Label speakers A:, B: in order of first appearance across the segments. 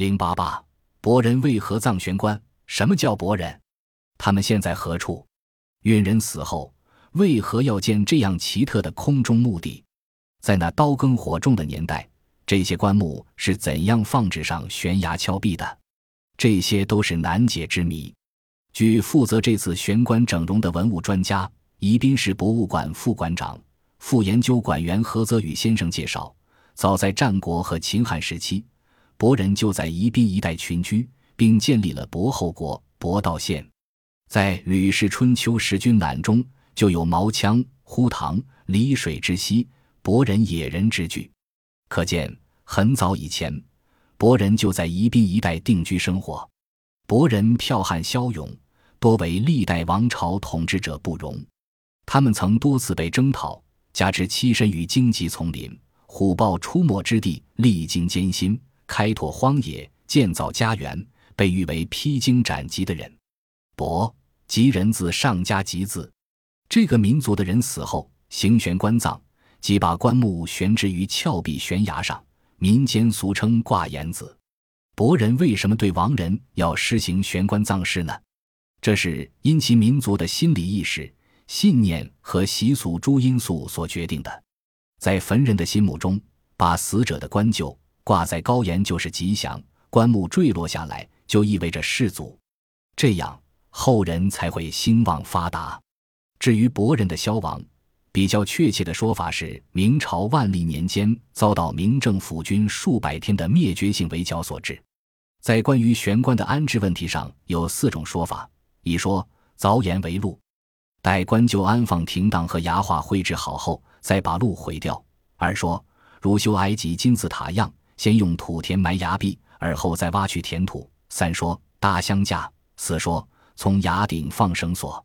A: 零八八，伯仁为何葬玄关？什么叫博仁？他们现在何处？运人死后，为何要建这样奇特的空中墓地？在那刀耕火种的年代，这些棺木是怎样放置上悬崖峭壁的？这些都是难解之谜。据负责这次玄关整容的文物专家、宜宾市博物馆副馆长、副研究馆员何泽宇先生介绍，早在战国和秦汉时期，博人就在宜宾一带群居，并建立了博后国博道县。在《吕氏春秋·时君览》中就有“毛羌、呼唐、离水之西，博人野人”之句，可见很早以前，博人就在宜宾一带定居生活。博人剽悍骁勇，多为历代王朝统治者不容。他们曾多次被征讨，加之栖身于荆棘丛林、虎豹出没之地，历经艰辛，开拓荒野，建造家园，被誉为披荆斩棘的人。博。吉人字上加吉字，这个民族的人死后行悬棺葬，即把棺木悬置于峭壁悬崖上，民间俗称挂岩子。博人为什么对亡人要施行悬棺葬式呢？这是因其民族的心理意识、信念和习俗诸因素所决定的。在坟人的心目中，把死者的棺柩挂在高岩就是吉祥，棺木坠落下来就意味着世祖，这样。后人才会兴旺发达。至于博人的消亡，比较确切的说法是明朝万历年间遭到明政府军数百天的灭绝性围剿所致。在关于玄关的安置问题上，有四种说法：一说凿岩为路，待棺柩安放停当和崖画绘制好后，再把路毁掉；二说如修埃及金字塔样，先用土填埋崖壁，而后再挖去填土；三说搭相架；四说。从崖顶放绳索，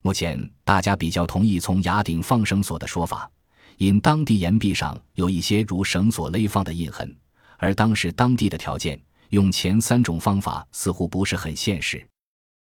A: 目前大家比较同意从崖顶放绳索的说法，因当地岩壁上有一些如绳索勒放的印痕，而当时当地的条件，用前三种方法似乎不是很现实。